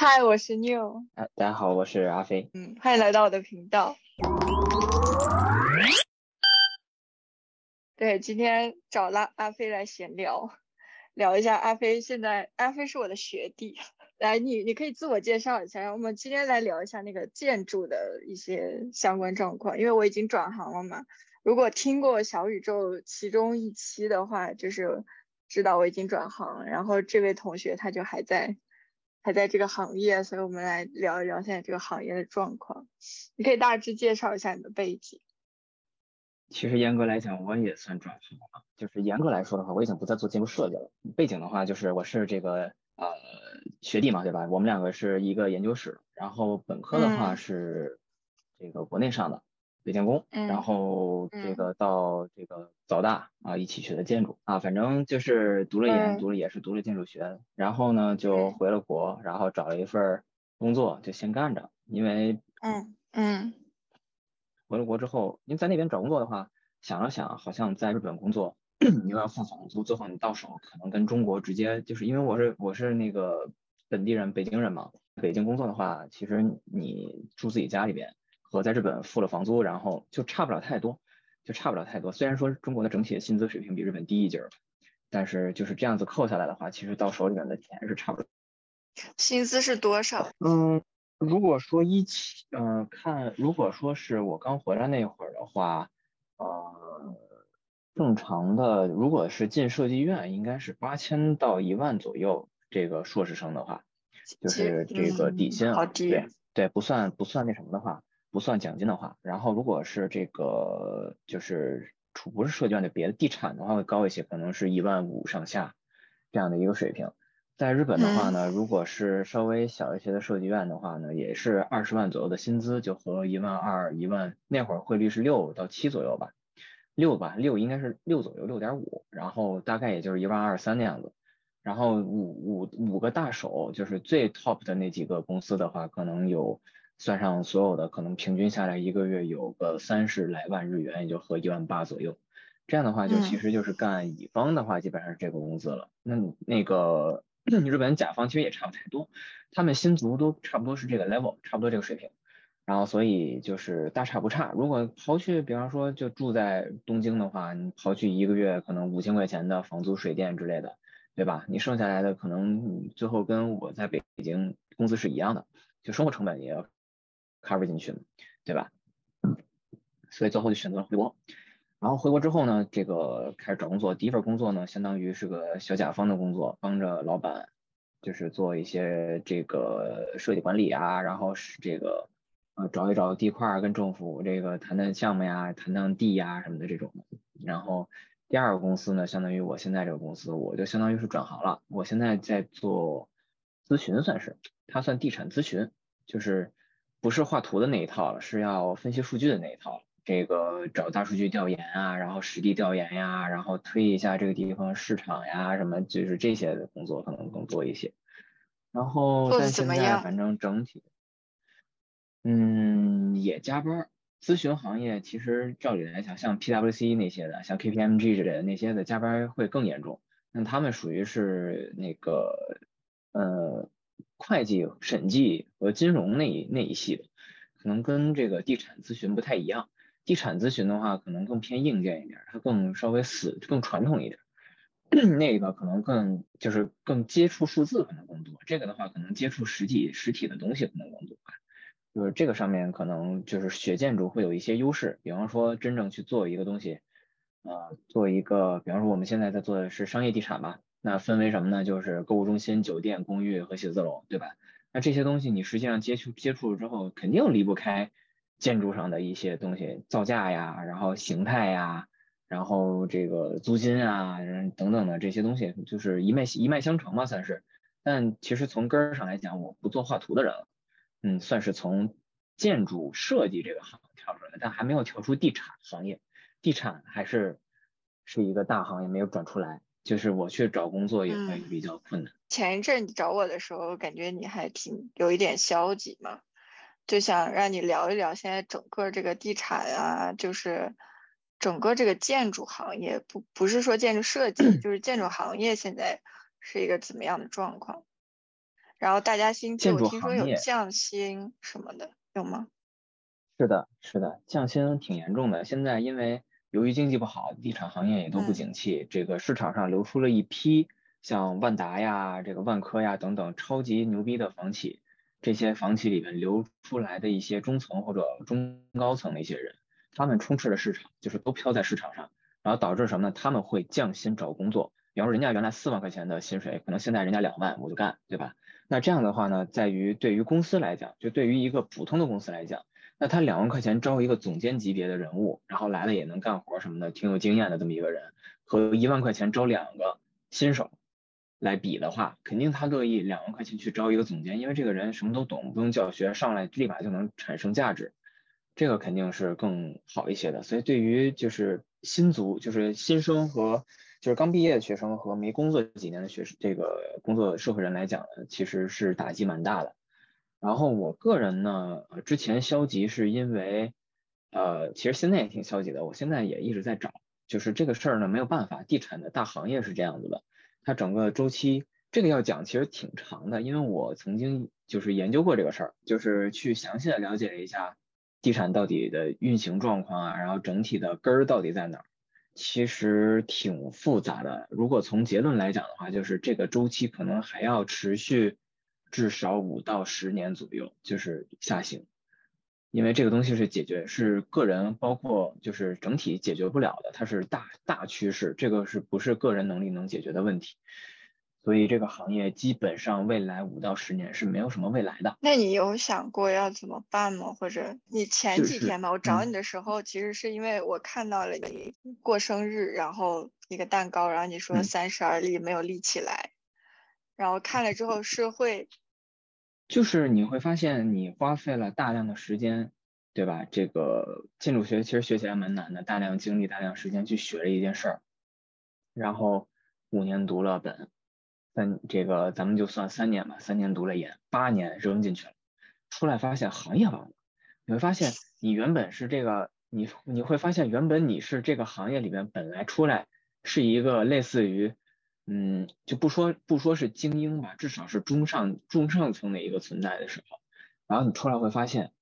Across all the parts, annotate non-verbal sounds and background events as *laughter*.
嗨，我是 New。哎，大家好，我是阿飞。嗯，欢迎来到我的频道。对，今天找了阿飞来闲聊，聊一下阿飞。现在阿飞是我的学弟，来，你你可以自我介绍一下。我们今天来聊一下那个建筑的一些相关状况，因为我已经转行了嘛。如果听过小宇宙其中一期的话，就是知道我已经转行。然后这位同学他就还在。还在这个行业，所以我们来聊一聊现在这个行业的状况。你可以大致介绍一下你的背景。其实严格来讲，我也算转行了。就是严格来说的话，我已经不再做建筑设计了。背景的话，就是我是这个呃学弟嘛，对吧？我们两个是一个研究室，然后本科的话是这个国内上的。北建工，然后这个到这个早大啊，一起学的建筑啊，反正就是读了研，读了也是读了建筑学，然后呢就回了国，然后找了一份工作就先干着，因为嗯嗯，回了国之后，因为在那边找工作的话，想了想，好像在日本工作 *clears throat* 你又要付房租，最后你到手可能跟中国直接就是因为我是我是那个本地人，北京人嘛，北京工作的话，其实你住自己家里边。和在日本付了房租，然后就差不了太多，就差不了太多。虽然说中国的整体的薪资水平比日本低一截儿，但是就是这样子扣下来的话，其实到手里面的钱是差不多。薪资是多少？嗯，如果说一起，嗯，看，如果说是我刚回来那会儿的话，呃，正常的，如果是进设计院，应该是八千到一万左右。这个硕士生的话，就是这个底薪，对对，不算不算那什么的话。不算奖金的话，然后如果是这个就是除不是设计院的别的地产的话会高一些，可能是一万五上下这样的一个水平。在日本的话呢，如果是稍微小一些的设计院的话呢，也是二十万左右的薪资，就和一万二、一万那会儿汇率是六到七左右吧，六吧，六应该是六左右，六点五，然后大概也就是一万二三那样子。然后五五五个大手就是最 top 的那几个公司的话，可能有。算上所有的，可能平均下来一个月有个三十来万日元，也就合一万八左右。这样的话，就其实就是干乙方的话，基本上是这个工资了。那那个 *clears throat* 日本甲方其实也差不太多，他们薪族都差不多是这个 level，差不多这个水平。然后所以就是大差不差。如果刨去，比方说就住在东京的话，你刨去一个月可能五千块钱的房租、水电之类的，对吧？你剩下来的可能最后跟我在北京工资是一样的，就生活成本也要。Cover 进去对吧？所以最后就选择了回国。然后回国之后呢，这个开始找工作。第一份工作呢，相当于是个小甲方的工作，帮着老板就是做一些这个设计管理啊，然后是这个呃找一找地块，跟政府这个谈谈项目呀，谈谈地呀什么的这种。然后第二个公司呢，相当于我现在这个公司，我就相当于是转行了。我现在在做咨询，算是它算地产咨询，就是。不是画图的那一套了，是要分析数据的那一套。这个找大数据调研啊，然后实地调研呀，然后推一下这个地方市场呀，什么就是这些的工作可能更多一些。然后但现在反正整体，嗯，也加班。咨询行业其实照理来讲，像 PWC 那些的，像 KPMG 之类的那些的加班会更严重。那他们属于是那个，呃。会计、审计和金融那一那一系的，可能跟这个地产咨询不太一样。地产咨询的话，可能更偏硬件一点，它更稍微死、更传统一点。*clears throat* 那个可能更就是更接触数字可能更多，这个的话可能接触实体实体的东西可能更多。就是这个上面可能就是学建筑会有一些优势，比方说真正去做一个东西，呃，做一个，比方说我们现在在做的是商业地产吧。那分为什么呢？就是购物中心、酒店、公寓和写字楼，对吧？那这些东西你实际上接触接触了之后，肯定离不开建筑上的一些东西，造价呀，然后形态呀，然后这个租金啊，等等的这些东西，就是一脉一脉相承嘛，算是。但其实从根儿上来讲，我不做画图的人了，嗯，算是从建筑设计这个行跳出来但还没有跳出地产行业，地产还是是一个大行业，没有转出来。就是我去找工作也会比较困难。前一阵你找我的时候，感觉你还挺有一点消极嘛，就想让你聊一聊现在整个这个地产啊，就是整个这个建筑行业，不不是说建筑设计，*clears throat* 就是建筑行业现在是一个怎么样的状况？然后大家薪资我听说有降薪什么的，有吗？是的，是的，降薪挺严重的。现在因为由于经济不好，地产行业也都不嗯景气，这个市场上流出了一批像万达呀、这个万科呀等等超级牛逼的房企，这些房企里面流出来的一些中层或者中高层的一些人，他们充斥了市场，就是都飘在市场上，然后导致什么呢？他们会降薪找工作，比方说人家原来四万块钱的薪水，可能现在人家两万，我就干，对吧？那这样的话呢，在于对于公司来讲，就对于一个普通的公司来讲。那他两万块钱招一个总监级别的人物，然后来了也能干活什么的，挺有经验的这么一个人，和一万块钱招两个新手来比的话，肯定他乐意两万块钱去招一个总监，因为这个人什么都懂，不用教学，上来立马就能产生价值，这个肯定是更好一些的。所以对于就是新族，就是新生和就是刚毕业的学生和没工作几年的学生，这个工作社会人来讲呢，其实是打击蛮大的。然后我个人呢，之前消极是因为，呃，其实现在也挺消极的。我现在也一直在找，就是这个事儿呢没有办法，地产的大行业是这样子的，它整个周期这个要讲其实挺长的，因为我曾经就是研究过这个事儿，就是去详细的了解了一下地产到底的运行状况啊，然后整体的根儿到底在哪儿，其实挺复杂的。如果从结论来讲的话，就是这个周期可能还要持续。至少五到十年左右，就是下行，因为这个东西是解决是个人，包括就是整体解决不了的，它是大大趋势，这个是不是个人能力能解决的问题？所以这个行业基本上未来五到十年是没有什么未来的。那你有想过要怎么办吗？或者你前几天吧，我找嗯你的时候，其实是因为我看到了你过生日，然后一个蛋糕，然后你说嗯三十而立没有立起来，然后看了之后是会就是你会发现你花费了大量的时间，对吧？这个建筑学其实学起来蛮难的，大量精力、大量时间去学了一件事儿，然后五年读了本，三这个咱们就算三年吧，三年读了研，八年扔进去了，出来发现行业完了，你会发现你原本是这个，你你会发现原本你是这个行业里面本来出来是一个类似于。嗯，就不说不说是精英吧，至少是中上中上层的一个存在的时候，然后你出来会发现，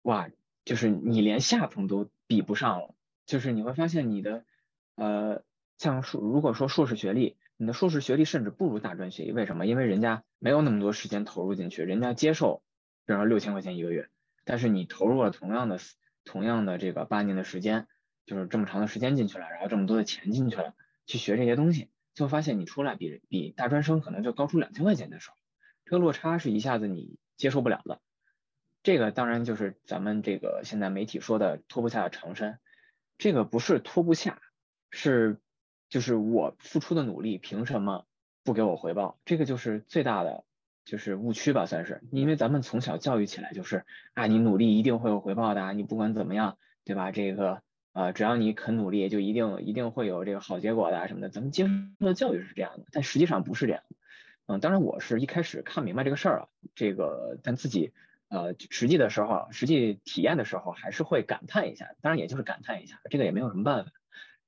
哇，就是你连下层都比不上了，就是你会发现你的，呃，像硕如果说硕士学历，你的硕士学历甚至不如大专学历，为什么？因为人家没有那么多时间投入进去，人家接受，比方说六千块钱一个月，但是你投入了同样的同样的这个八年的时间，就是这么长的时间进去了，然后这么多的钱进去了，去学这些东西。就发现你出来比比大专生可能就高出两千块钱的时候，这个落差是一下子你接受不了的。这个当然就是咱们这个现在媒体说的脱不下的长衫，这个不是脱不下，是就是我付出的努力凭什么不给我回报？这个就是最大的就是误区吧，算是。因为咱们从小教育起来就是啊，你努力一定会有回报的，你不管怎么样，对吧？这个。啊，只要你肯努力，就一定一定会有这个好结果的什么的。咱们接受的教育是这样的，但实际上不是这样的。嗯，当然我是一开始看明白这个事儿啊，这个但自己呃实际的时候，实际体验的时候还是会感叹一下。当然也就是感叹一下，这个也没有什么办法，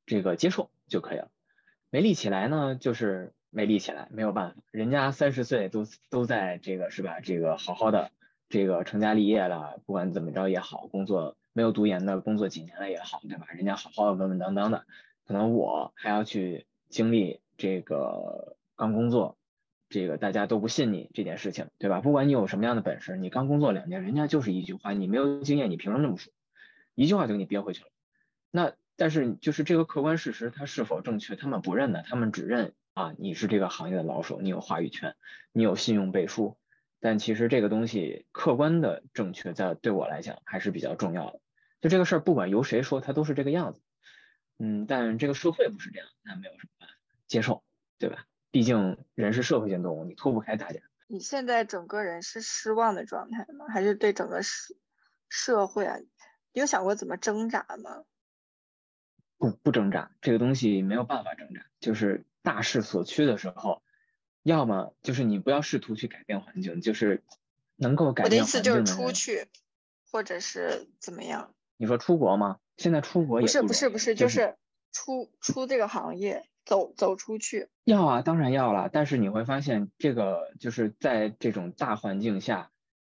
这个接受就可以了。没立起来呢，就是没立起来，没有办法。人家三十岁都都在这个是吧？这个好好的这个成家立业了，不管怎么着也好，工作。没有读研的工作几年了也好，对吧？人家好好的稳稳当当的，可能我还要去经历这个刚工作，这个大家都不信你这件事情，对吧？不管你有什么样的本事，你刚工作两年，人家就是一句话，你没有经验，你凭什么这么说？一句话就给你憋回去了。那但是就是这个客观事实它是否正确，他们不认的，他们只认啊你是这个行业的老手，你有话语权，你有信用背书。但其实这个东西客观的正确，在对我来讲还是比较重要的。就这个事儿，不管由谁说，它都是这个样子。嗯，但这个社会不是这样，那没有什么办法，接受，对吧？毕竟人是社会性动物，你脱不开大家。你现在整个人是失望的状态吗？还是对整个社社会啊，你有想过怎么挣扎吗？不不挣扎，这个东西没有办法挣扎，就是大势所趋的时候，要么就是你不要试图去改变环境，就是能够改变我的意思就是出。去，或者是怎么样？你说出国吗？现在出国也不是不是不是，就就是出出这个行业，走走出去？要啊，当然要了。但是你会发现，这个就是在这种大环境下，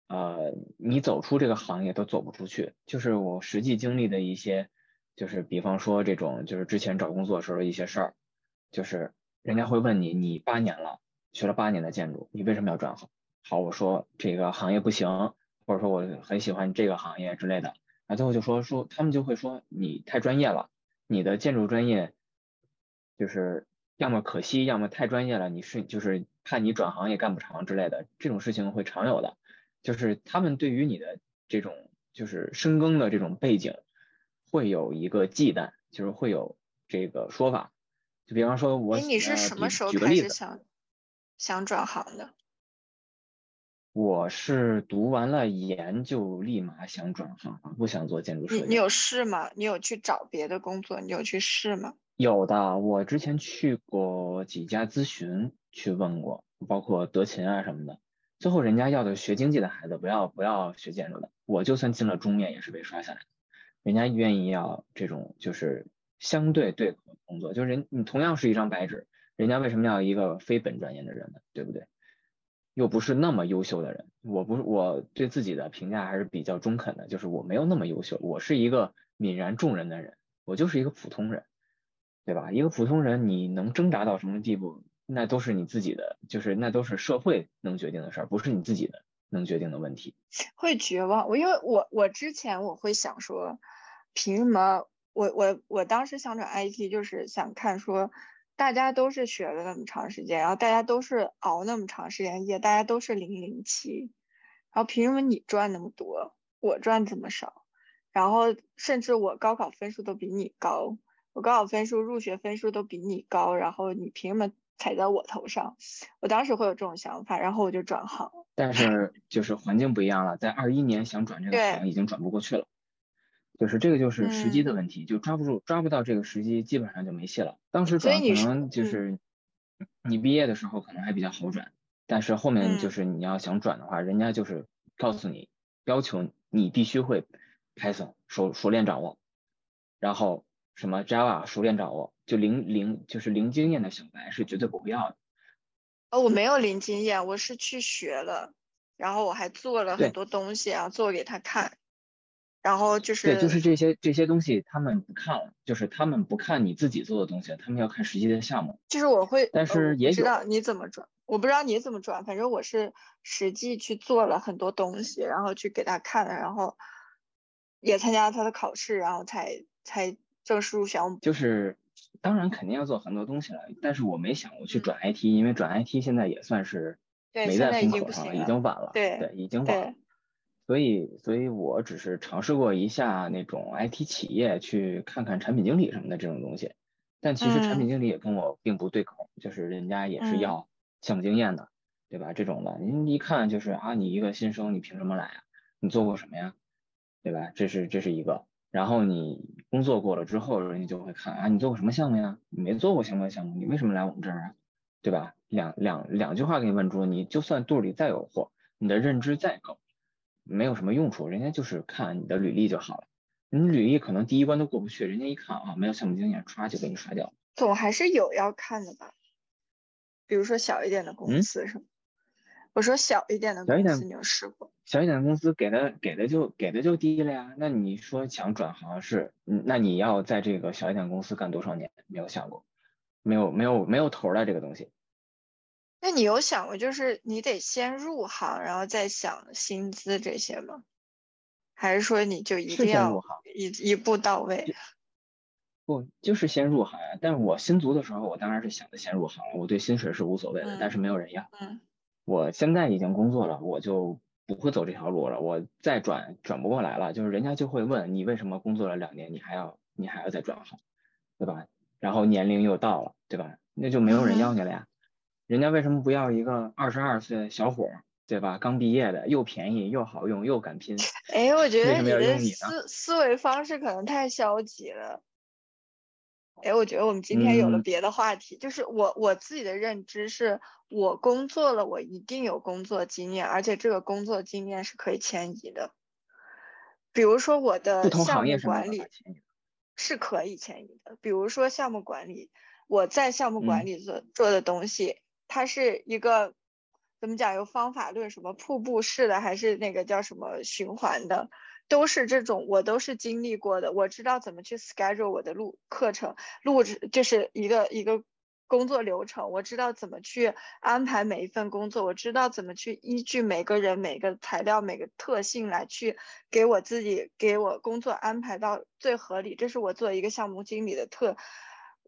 呃，你走出这个行业都走不出去。就是我实际经历的一些，就是比方说这种，就是之前找工作时候的一些事儿，就是人家会问你，你八年了，学了八年的建筑，你为什么要转行？好，我说这个行业不行，或者说我很喜欢这个行业之类的。啊，最后就说说，他们就会说你太专业了，你的建筑专业就是要么可惜，要么太专业了，你是就是怕你转行也干不长之类的，这种事情会常有的。就是他们对于你的这种就是深耕的这种背景会有一个忌惮，就是会有这个说法。就比方说，我你是什么时候开始想想转行的？我是读完了研就立马想转行，不想做建筑设计。你你有试吗？你有去找别的工作？你有去试吗？有的，我之前去过几家咨询，去问过，包括德勤啊什么的。最后人家要的学经济的孩子，不要不要学建筑的。我就算进了中面，也是被刷下来的。人家愿意要这种就是相对对口的工作，就是人你同样是一张白纸，人家为什么要一个非本专业的人呢？对不对？又不是那么优秀的人，我不是我对自己的评价还是比较中肯的，就是我没有那么优秀，我是一个泯然众人的人，我就是一个普通人，对吧？一个普通人你能挣扎到什么地步，那都是你自己的，就是那都是社会能决定的事儿，不是你自己的能决定的问题。会绝望，我因为我我之前我会想说，凭什么我我我当时想转 IT 就是想看说。大家都是学了那么长时间，然后大家都是熬那么长时间夜，大家都是零零七，然后凭什么你赚那么多，我赚这么少？然后甚至我高考分数都比你高，我高考分数、入学分数都比你高，然后你凭什么踩在我头上？我当时会有这种想法，然后我就转行。但是就是环境不一样了，在二一年想转这个行已经转不过去了。就是这个就是时机的问题，就抓不住抓不到这个时机，基本上就没戏了。当时转可能就是你毕业的时候可能还比较好转，但是后面就是你要想转的话，人家就是告诉你要求你必须会 Python 熟熟练掌握，然后什么 Java 熟练掌握，就零零就是零经验的小白是绝对不会要的。哦，我没有零经验，我是去学了，然后我还做了很多东西，然后做给他看。然后就是对，就是这些这些东西他们不看了，就是他们不看你自己做的东西，他们要看实际的项目。就是我会，但是也知道你怎么转，我不知道你怎么转，反正我是实际去做了很多东西，然后去给他看了，然后也参加了他的考试，然后才才正式入选。就是当然肯定要做很多东西了，但是我没想过去转 IT，因为转 IT 现在也算是没在风口上了，已经晚了。对对，已经晚了。所以，所以我只是尝试过一下那种 IT 企业，去看看产品经理什么的这种东西。但其实产品经理也跟我并不对口，就是人家也是要项目经验的，对吧？这种的，您一看就是啊，你一个新生，你凭什么来啊？你做过什么呀？对吧？这是这是一个。然后你工作过了之后，人家就会看啊，你做过什么项目呀？你没做过相关项目，你为什么来我们这儿啊？对吧？两两两句话给你问住，你就算肚里再有货，你的认知再高。没有什么用处，人家就是看你的履历就好了。你履历可能第一关都过不去，人家一看啊，没有项目经验，唰就给你刷掉。总还是有要看的吧？比如说小一点的公司是吗？我说小一点的公司，你有试过？小一点的公司给的给的就给的就低了呀。那你说想转行是，那你要在这个小一点公司干多少年？没有想过，没有没有没有头的这个东西。那你有想过，就是你得先入行，然后再想薪资这些吗？还是说你就一定要一一步到位？不，就是先入行呀。但是我新足的时候，我当然是想着先入行了，我对薪水是无所谓的，但是没有人要。嗯。我现在已经工作了，我就不会走这条路了。我再转转不过来了，就是人家就会问你为什么工作了两年，你还要你还要再转行，对吧？然后年龄又到了，对吧？那就没有人要你了呀。人家为什么不要一个二十二岁小伙，对吧？刚毕业的，又便宜又好用又敢拼。*laughs* 哎，我觉得你的思思维方式可能太消极了。哎，我觉得我们今天有了别的话题，就是我我自己的认知是，我工作了，我一定有工作经验，而且这个工作经验是可以迁移的。比如说我的项目管理是可以迁移的，比如说项目管理。我在项目管理做做的东西，它是一个怎么讲？有方法论，什么瀑布式的，还是那个叫什么循环的，都是这种，我都是经历过的。我知道怎么去 schedule 我的录课程，录制就是一个一个。工作流程，我知道怎么去安排每一份工作，我知道怎么去依据每个人、每个材料、每个特性来去给我自己给我工作安排到最合理。这是我做一个项目经理的特，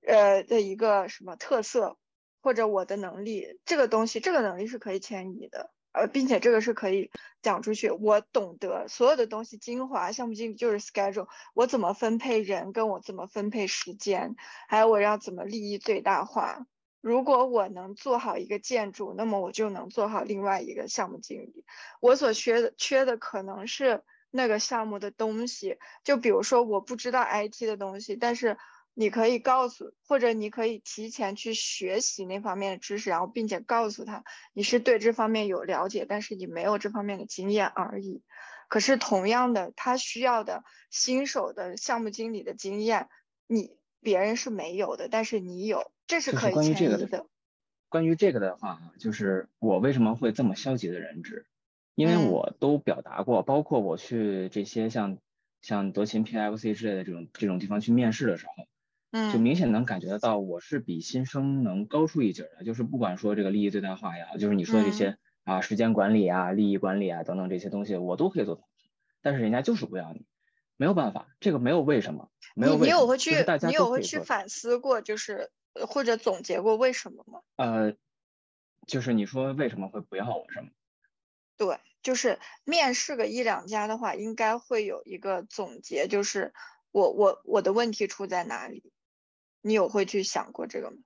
呃的一个什么特色，或者我的能力，这个东西，这个能力是可以迁移的。呃，并且这个是可以讲出去。我懂得所有的东西，精华项目经理就是 schedule，我怎么分配人，跟我怎么分配时间，还有我要怎么利益最大化。如果我能做好一个建筑，那么我就能做好另外一个项目经理。我所缺的缺的可能是那个项目的东西，就比如说我不知道 IT 的东西，但是。你可以告诉，或者你可以提前去学习那方面的知识，然后并且告诉他你是对这方面有了解，但是你没有这方面的经验而已。可是同样的，他需要的新手的项目经理的经验，你别人是没有的，但是你有，这是可以迁移的。关于这个的话，就是我为什么会这么消极的认知，因为我都表达过，包括我去这些像像德勤、PFC 之类的这种这种地方去面试的时候。就明显能感觉得到，我是比新生能高出一截的。就是不管说这个利益最大化呀，就是你说的这些啊，时间管理啊、利益管理啊等等这些东西，我都可以做。但是人家就是不要你，没有办法，这个没有为什么，没有。你有会去，你有会去反思过，就是或者总结过为什么吗？呃，就是你说为什么会不要我是吗？对，就是面试个一两家的话，应该会有一个总结，就是我我我的问题出在哪里。你有会去想过这个吗？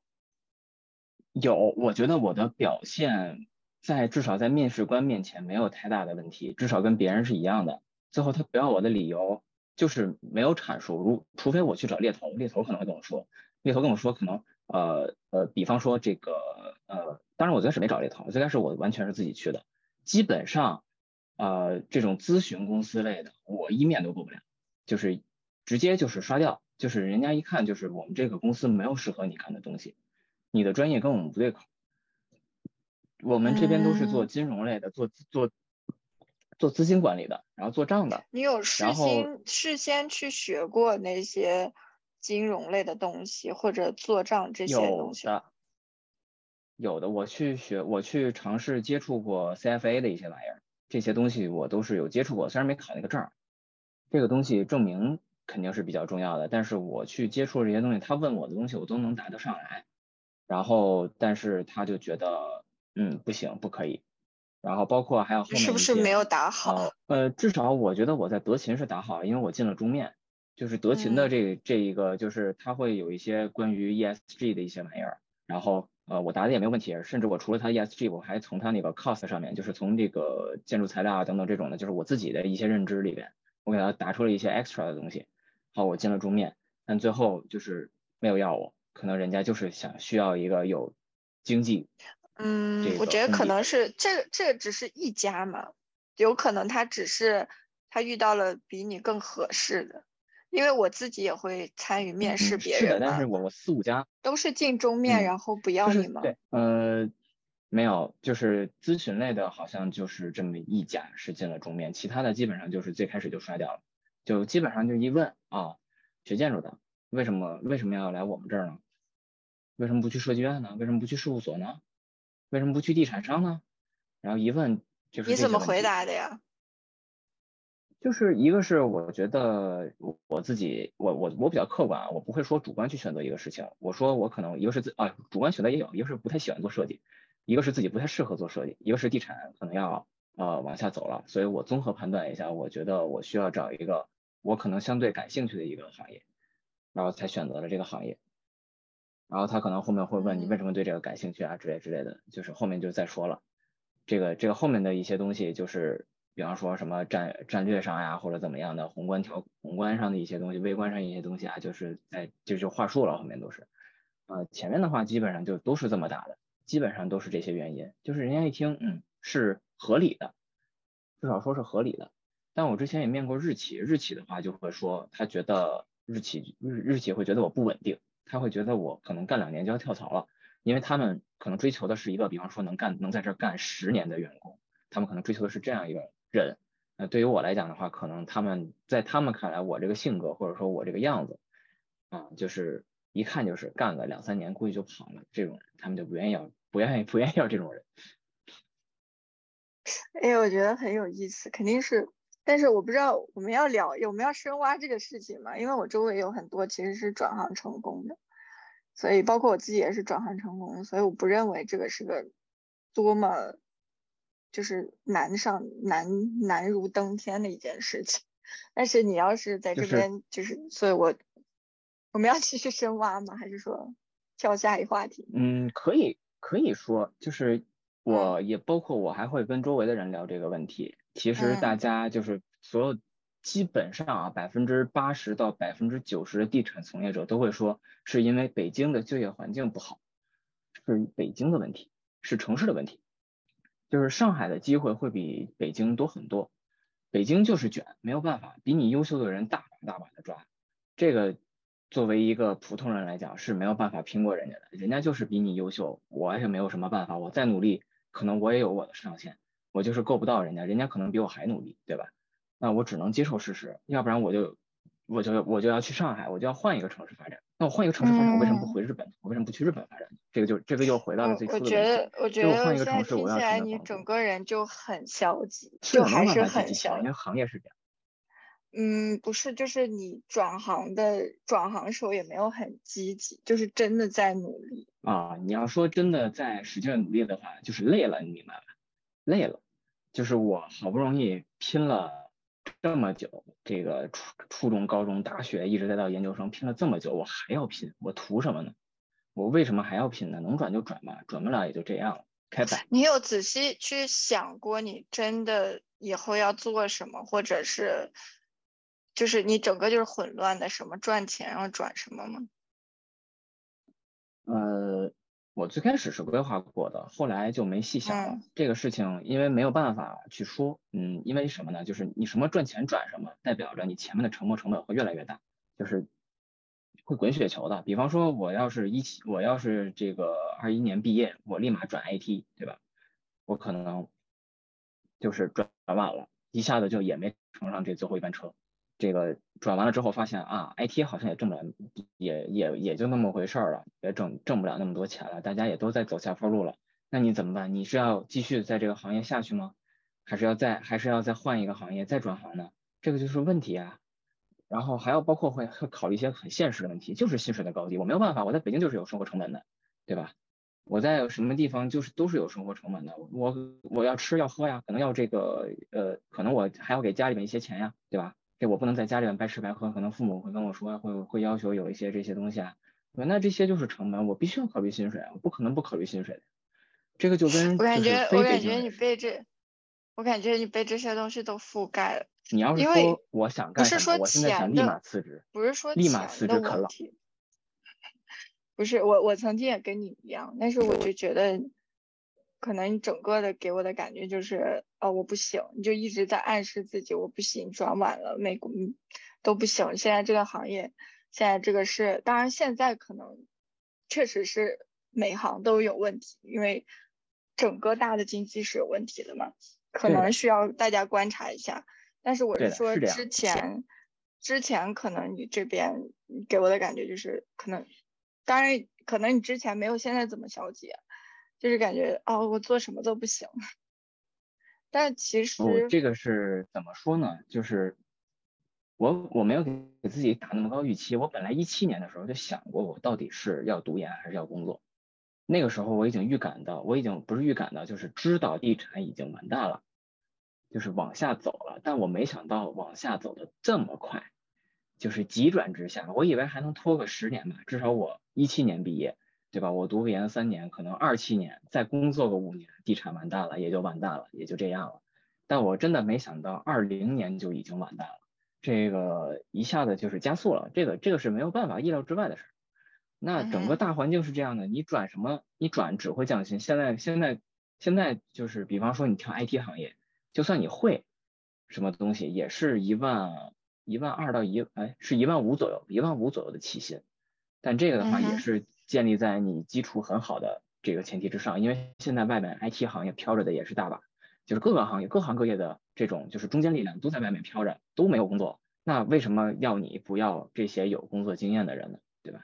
有，我觉得我的表现在至少在面试官面前没有太大的问题，至少跟别人是一样的。最后他不要我的理由就是没有阐述，如除非我去找猎头，猎头可能会跟我说，猎头跟我说可能呃呃，比方说这个呃，当然我最开始没找猎头，最开始我完全是自己去的，基本上呃这种咨询公司类的，我一面都过不了，就是直接就是刷掉。就是人家一看就是我们这个公司没有适合你看的东西，你的专业跟我们不对口。我们这边都是做金融类的，做做做资金管理的，然后做账的。你有事先事先去学过那些金融类的东西或者做账这些东西？有的，有的。我去学，我去尝试接触过 CFA 的一些玩意儿，这些东西我都是有接触过，虽然没考那个证，这个东西证明。肯定是比较重要的，但是我去接触这些东西，他问我的东西我都能答得上来，然后但是他就觉得嗯不行不可以，然后包括还有后面是不是没有打好？呃，至少我觉得我在德勤是打好，因为我进了中面，就是德勤的这这一个就是他会有一些关于 ESG 的一些玩意儿，然后呃我答的也没有问题，甚至我除了他 ESG，我还从他那个 cost 上面，就是从这个建筑材料啊等等这种的，就是我自己的一些认知里边，我给他答出了一些 extra 的东西。好，我进了中面，但最后就是没有要我，可能人家就是想需要一个有经济，嗯，我觉得可能是这这只是一家嘛，有可能他只是他遇到了比你更合适的，因为我自己也会参与面试别人，是的，但是我我四五家都是进中面，然后不要你吗？对，呃，没有，就是咨询类的，好像就是这么一家是进了中面，其他的基本上就是最开始就刷掉了。就基本上就一问啊，学建筑的为什么为什么要来我们这儿呢？为什么不去设计院呢？为什么不去事务所呢？为什么不去地产商呢？然后一问就是你怎么回答的呀？就是一个是我觉得我我自己我我我比较客观啊，我不会说主观去选择一个事情。我说我可能一个是自啊主观选择也有，一个是不太喜欢做设计，一个是自己不太适合做设计，一个是地产可能要呃往下走了，所以我综合判断一下，我觉得我需要找一个。我可能相对感兴趣的一个行业，然后才选择了这个行业。然后他可能后面会问你为什么对这个感兴趣啊之类之类的，就是后面就再说了。这个这个后面的一些东西，就是比方说什么战战略上呀，或者怎么样的宏观调宏观上的一些东西，微观上一些东西啊，就是在就就话术了。后面都是，呃，前面的话基本上就都是这么打的，基本上都是这些原因，就是人家一听，嗯，是合理的，至少说是合理的。但我之前也面过日企，日企的话就会说他觉得日企日日企会觉得我不稳定，他会觉得我可能干两年就要跳槽了，因为他们可能追求的是一个，比方说能干能在这儿干十年的员工，他们可能追求的是这样一个人。那对于我来讲的话，可能他们在他们看来，我这个性格或者说我这个样子，啊，就是一看就是干个两三年估计就跑了这种人，他们就不愿意要，不愿意不愿意要这种人。哎，我觉得很有意思，肯定是。但是我不知道我们要聊，我们要深挖这个事情嘛？因为我周围有很多其实是转行成功的，所以包括我自己也是转行成功，所以我不认为这个是个多么就是难上难难如登天的一件事情。但是你要是在这边，就是所以，我我们要继续深挖吗？还是说跳下一话题？嗯，可以可以说，就是我也包括我还会跟周围的人聊这个问题。其实大家就是所有基本上啊，百分之八十到百分之九十的地产从业者都会说，是因为北京的就业环境不好，是北京的问题，是城市的问题。就是上海的机会会比北京多很多，北京就是卷，没有办法，比你优秀的人大把大把的抓。这个作为一个普通人来讲是没有办法拼过人家的，人家就是比你优秀，我也没有什么办法，我再努力，可能我也有我的上限。我就是够不到人家，人家可能比我还努力，对吧？那我只能接受事实，要不然我就我就我就要去上海，我就要换一个城市发展。那我换一个城市发展，我为什么不回日本？我为什么不去日本发展？这个就这个又回到了最初的。我觉得，我觉得换一个城市，我要来你整个人就很消极，就还是很消极。因为行业是这样。嗯，不是，就是你转行的转行时候也没有很积极，就是真的在努力啊。你要说真的在使劲努力的话，就是累了，你明白吧？累了。就是我好不容易拼了这么久，这个初初中、高中、大学，一直在到研究生，拼了这么久，我还要拼，我图什么呢？我为什么还要拼呢？能转就转吧，转不了也就这样了，开摆。你有仔细去想过，你真的以后要做什么，或者是，就是你整个就是混乱的，什么赚钱，然后转什么吗？呃。我最开始是规划过的，后来就没细想了这个事情，因为没有办法去说，嗯，因为什么呢？就是你什么赚钱转什么，代表着你前面的沉没成本会越来越大，就是会滚雪球的。比方说，我要是一七，我要是这个二一年毕业，我立马转 IT，对吧？我可能就是转转晚了，一下子就也没乘上这最后一班车。这个转完了之后发现啊，IT 好像也挣不了，也也也就那么回事儿了，也挣挣不了那么多钱了，大家也都在走下坡路了。那你怎么办？你是要继续在这个行业下去吗？还是要再还是要再换一个行业再转行呢？这个就是问题啊。然后还要包括会会考虑一些很现实的问题，就是薪水的高低，我没有办法，我在北京就是有生活成本的，对吧？我在什么地方就是都是有生活成本的，我我要吃要喝呀，可能要这个呃，可能我还要给家里面一些钱呀，对吧？这我不能在家里面白吃白喝，可能父母会跟我说，会会要求有一些这些东西啊。那这些就是成本，我必须要考虑薪水啊，我不可能不考虑薪水的。这个就跟我感觉，我感觉你被这，我感觉你被这些东西都覆盖了。你要是说我想干什么，我现在想立马辞职，不是说立马辞职啃老。*laughs* 不是我，我曾经也跟你一样，但是我就觉得。可能你整个的给我的感觉就是，哦，我不行，你就一直在暗示自己我不行，转晚了，美国都不行。现在这个行业，现在这个是，当然现在可能确实是每行都有问题，因为整个大的经济是有问题的嘛，可能需要大家观察一下。但是我是说之前，之前可能你这边给我的感觉就是，可能，当然可能你之前没有现在这么消极。就是感觉哦，我做什么都不行，但其实这个是怎么说呢？就是我我没有给自己打那么高预期。我本来一七年的时候就想过，我到底是要读研还是要工作。那个时候我已经预感到，我已经不是预感到，就是知道地产已经完蛋了，就是往下走了。但我没想到往下走的这么快，就是急转直下。我以为还能拖个十年吧，至少我一七年毕业。对吧？我读个研三年，可能二七年再工作个五年，地产完蛋了，也就完蛋了，也就这样了。但我真的没想到二零年就已经完蛋了，这个一下子就是加速了，这个这个是没有办法意料之外的事儿。那整个大环境是这样的，你转什么？你转只会降薪。现在现在现在就是，比方说你跳 IT 行业，就算你会什么东西，也是一万一万二到一哎，是一万五左右，一万五左右的起薪。但这个的话也是建立在你基础很好的这个前提之上，因为现在外面 IT 行业飘着的也是大把，就是各个行业各行各业的这种就是中坚力量都在外面飘着，都没有工作，那为什么要你不要这些有工作经验的人呢？对吧？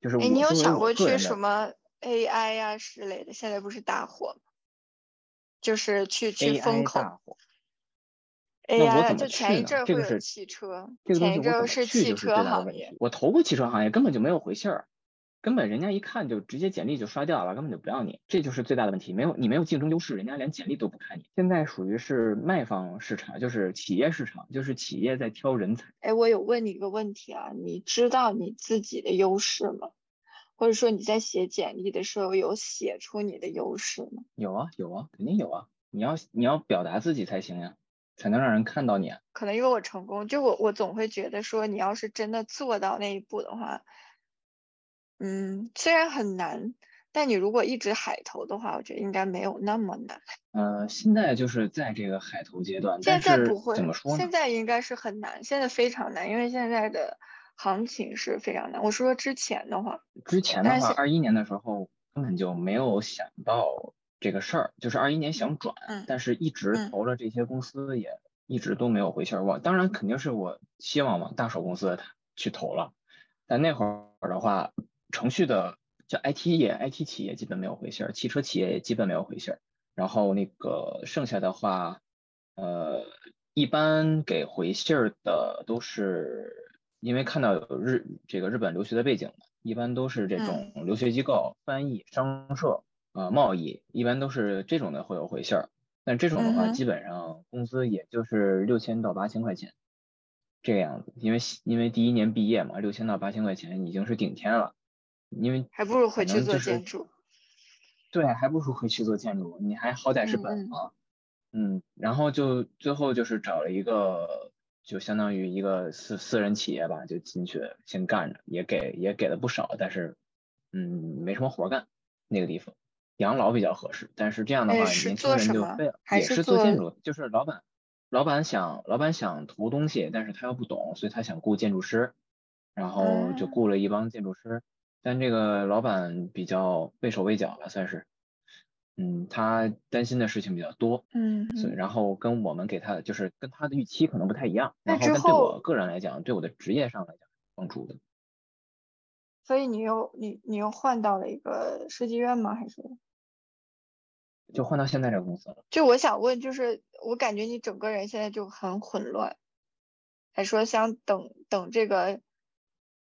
就是我哎，你有想过去什么 AI 呀、之类的？现在不是大火吗？就是去去风口 AI，怎么就前一阵儿会有这个汽车，这个前一阵是汽车行业。我投过汽车行业，根本就没有回信儿，根本人家一看就直接简历就刷掉了，根本就不要你，这就是最大的问题。没有你没有竞争优势，人家连简历都不看你。现在属于是卖方市场，就是企业市场，就是企业在挑人才。哎，我有问你一个问题啊，你知道你自己的优势吗？或者说你在写简历的时候有写出你的优势吗？有啊有啊，肯定有啊。你要你要表达自己才行呀，才能让人看到你啊。可能因为我成功，就我我总会觉得说，你要是真的做到那一步的话，嗯，虽然很难，但你如果一直海投的话，我觉得应该没有那么难。呃，现在就是在这个海投阶段，现在不会怎么，说呢现？在应该是很难，现在非常难，因为现在的行情是非常难。我说之前的话，之前的话，二一年的时候根本就没有想到这个事儿，就是二一年想转，嗯但是一直嗯投了这些公司也一直都没有回信儿。我当然肯定是我希望往大手公司去投了，但那会儿的话，程序的叫 IT 业、IT 企业基本没有回信儿，汽车企业也基本没有回信儿，然后那个剩下的话，呃，一般给回信儿的都是因为看到有日这个日本留学的背景的，一般都是这种留学机构、翻译、商社、呃贸易，一般都是这种的会有回信儿。但这种的话，基本上工资也就是六千到八千块钱这个样子，因为因为第一年毕业嘛，六千到八千块钱已经是顶天了，因为还不如回去做建筑。对，还不如回去做建筑，你还好歹是本行。嗯，然后就最后就是找了一个，就相当于一个私私人企业吧，就进去先干着，也给也给了不少，但是嗯没什么活干那个地方，养老比较合适，但是这样的话，年轻人就废了，是也是做建筑，就是老板老板想老板想投东西，但是他又不懂，所以他想雇建筑师，然后就啊雇了一帮建筑师，但这个老板比较畏手畏脚吧，算是。嗯，他担心的事情比较多，嗯所以嗯，然后跟我们给他的就是跟他的预期可能不太一样，那之然后但对我个人来讲，对我的职业上来讲帮助的。所以你又你你又换到了一个设计院吗？还是？就换到现在这个公司了。就我想问，就是我感觉你整个人现在就很混乱，还说想等等这个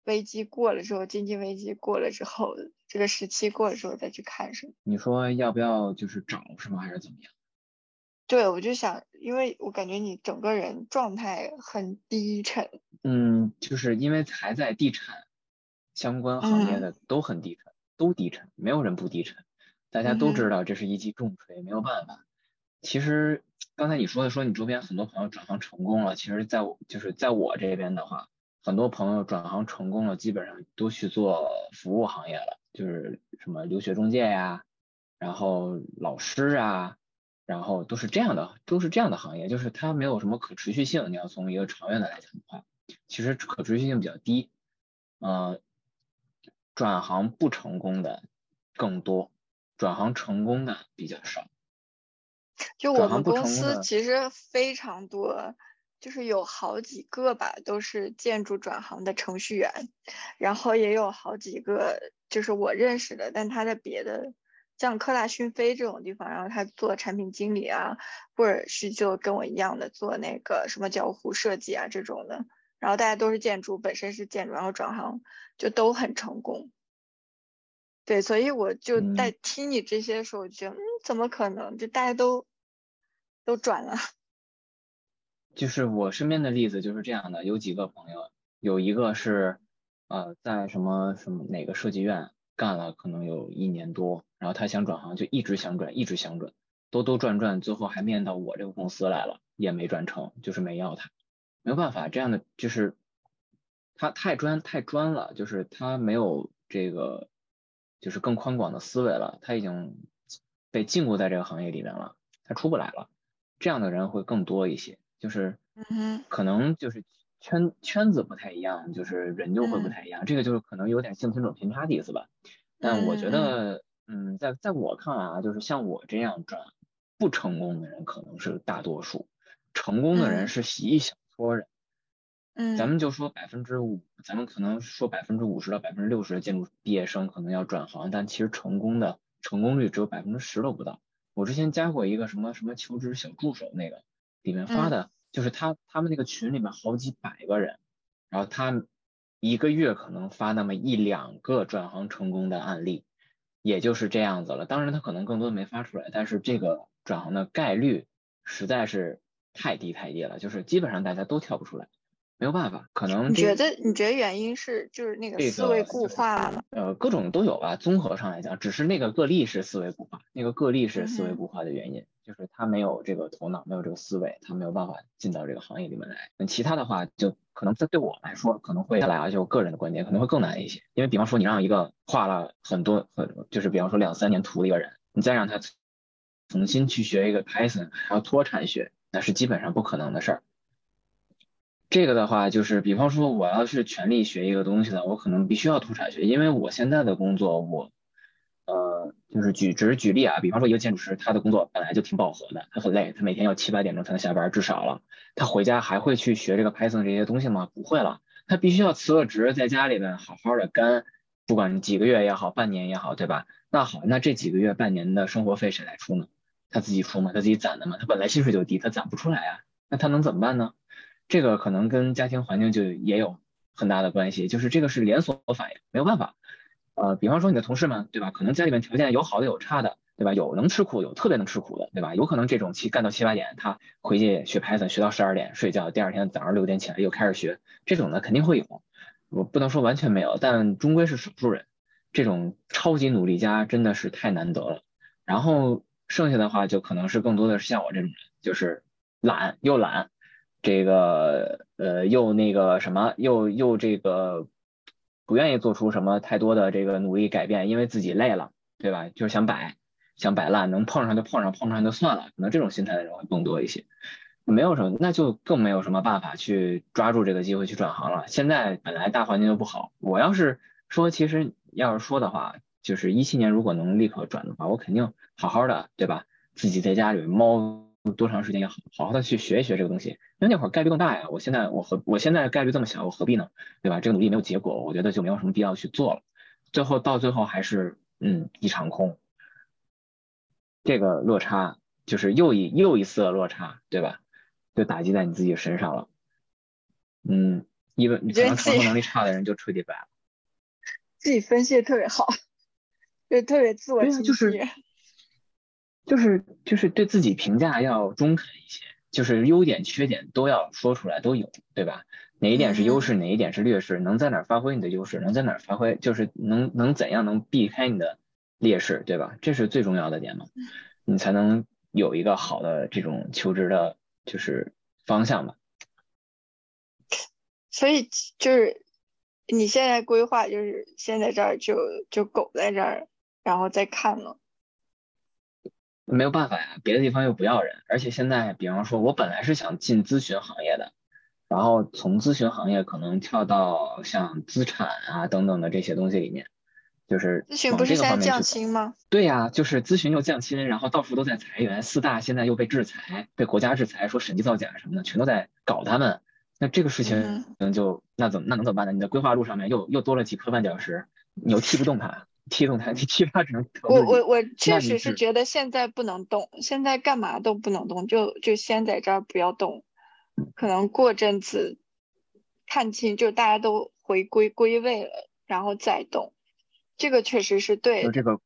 危机过了之后，经济危机过了之后，这个时期过了之后再去看什么？你说要不要就是找是吗？还是怎么样？对，我就想，因为我感觉你整个人状态很低沉。嗯，就是因为还在地产相关行业嗯的都很低沉，都低沉，没有人不低沉。大家都知道这是一记重锤，没有办法。其实刚才你说的，说你周边很多朋友转行成功了，其实在我就是在我这边的话，很多朋友转行成功了，基本上都去做服务行业了，就是什么留学中介呀，然后老师啊，然后都是这样的，都是这样的行业，就是它没有什么可持续性。你要从一个长远的来讲的话，其实可持续性比较低，呃，转行不成功的更多，转行成功的比较少。就我们公司其实非常多，就是有好几个吧，都是建筑转行的程序员，然后也有好几个就是我认识的，但他在别的像科大讯飞这种地方，然后他做产品经理啊，或者是就跟我一样的做那个什么交互设计啊这种的，然后大家都是建筑，本身是建筑，然后转行就都很成功。对，所以我就在嗯听你这些时候，我觉得，嗯，怎么可能？就大家都都转了。就是我身边的例子就是这样的，有几个朋友，有一个是呃在什么什么哪个设计院干了可能有一年多，然后他想转行就一直想转，一直想转，兜兜转转，最后还面到我这个公司来了，也没转成，就是没要他，没有办法，这样的就是他太专太专了，就是他没有这个就是更宽广的思维了，他已经被禁锢在这个行业里面了，他出不来了，这样的人会更多一些。就是嗯，可能就是圈圈子不太一样，就是人就会不太一样，这个就是可能有点幸存者偏差的意思吧。但我觉得，嗯，在在我看来啊，就是像我这样转不成功的人可能是大多数，成功的人是一小撮人。嗯，咱们就说百分之五，咱们可能说百分之五十到百分之六十的建筑毕业生可能要转行，但其实成功的成功率只有百分之十都不到。我之前加过一个什么什么求职小助手，那个里面发的就是他他们那个群里面好几百个人，然后他一个月可能发那么一两个转行成功的案例，也就是这样子了。当然他可能更多的没发出来，但是这个转行的概率实在是太低太低了，就是基本上大家都跳不出来。没有办法，可能你觉得你觉得原因是就是那个思维固化了吗？呃，各种都有吧。综合上来讲，只是那个个例是思维固化，那个个例是思维固化的原因，就是他没有这个头脑，没有这个思维，他没有办法进到这个行业里面来。那其他的话，就可能在对我来说，可能会下来啊，就我个人的观点，可能会更难一些。因为比方说，你让一个画了很多很，就是比方说两三年图的一个人，你再让他重新去学一个 Python，还要脱产学，那是基本上不可能的事儿。这个的话，就是比方说，我要是全力学一个东西呢，我可能必须要脱产学，因为我现在的工作，我，呃，就是举只是举例啊，比方说一个建筑师，他的工作本来就挺饱和的，他很累，他每天要七八点钟才能下班，至少了，他回家还会去学这个 Python 这些东西吗？不会了，他必须要辞了职，在家里面好好的干，不管几个月也好，半年也好，对吧？那好，那这几个月半年的生活费谁来出呢？他自己出吗？他自己攒的吗？他本来薪水就低，他攒不出来啊，那他能怎么办呢？这个可能跟家庭环境就也有很大的关系，就是这个是连锁反应，没有办法。呃，比方说你的同事们，对吧？可能家里面条件有好的有差的，对吧？有能吃苦，有特别能吃苦的，对吧？有可能这种七干到七八点，他回去学 Python 学到十二点睡觉，第二天早上六点起来又开始学，这种呢肯定会有。我不能说完全没有，但终归是少数人。这种超级努力家真的是太难得了。然后剩下的话就可能是更多的是像我这种人，就是懒又懒。这个呃，又那个什么，又又这个不愿意做出什么太多的这个努力改变，因为自己累了，对吧？就是想摆，想摆烂，能碰上就碰上，碰不上就算了。可能这种心态的人会更多一些。没有什么，那就更没有什么办法去抓住这个机会去转行了。现在本来大环境就不好，我要是说，其实要是说的话，就是一七年如果能立刻转的话，我肯定好好的，对吧？自己在家里猫。多长时间也好好好的去学一学这个东西，因为那会儿概率更大呀。我现在我何我现在概率这么小，我何必呢？对吧？这个努力没有结果，我觉得就没有什么必要去做了。最后到最后还是嗯一场空，这个落差就是又一又一次的落差，对吧？就打击在你自己身上了。嗯，因为你可能承受能力差的人就彻底白了。*laughs* 自己分析的特别好，就特别自我清晰。就是就是就是对自己评价要中肯一些，就是优点缺点都要说出来都有，对吧？哪一点是优势，哪一点是劣势，能在哪儿发挥你的优势，能在哪儿发挥，就是能能怎样能避开你的劣势，对吧？这是最重要的点嘛，你才能有一个好的这种求职的，就是方向嘛。所以就是你现在规划就是先在这儿就就苟在这儿，然后再看了。没有办法呀，别的地方又不要人，而且现在，比方说，我本来是想进咨询行业的，然后从咨询行业可能跳到像资产啊等等的这些东西里面，就是咨询不是现在降薪吗？对呀，就是咨询又降薪，然后到处都在裁员，四大现在又被制裁，被国家制裁，说审计造假什么的，全都在搞他们。那这个事情就那怎么那能怎么办呢？你的规划路上面又又多了几颗绊脚石，你又踢不动它。踢动它，你踢它只能。我我我确实是觉得现在不能动，现在干嘛都不能动，就就先在这儿不要动，可能过阵子看清，就大家都回归归位了，然后再动，这个确实是对。就这个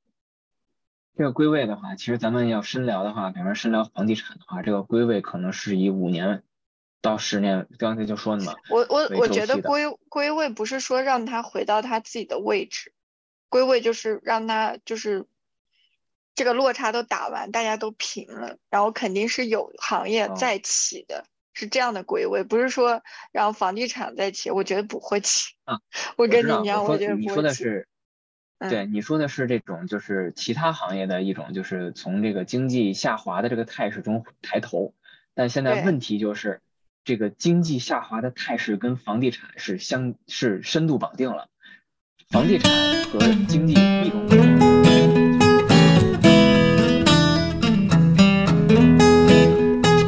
这个归位的话，其实咱们要深聊的话，比方说深聊房地产的话，这个归位可能是以五年到十年，刚才就说的嘛。我我我觉得归归位不是说让他回到他自己的位置。归位就是让他就是这个落差都打完，大家都平了，然后肯定是有行业再起的，是这样的归位，不是说让房地产再起，我觉得不会起。啊，我跟你讲，我觉得你说的是，对，你说的是这种就是其他行业的一种，就是从这个经济下滑的这个态势中抬头，但现在问题就是这个经济下滑的态势跟房地产是相是深度绑定了，房地产和经济密不可分。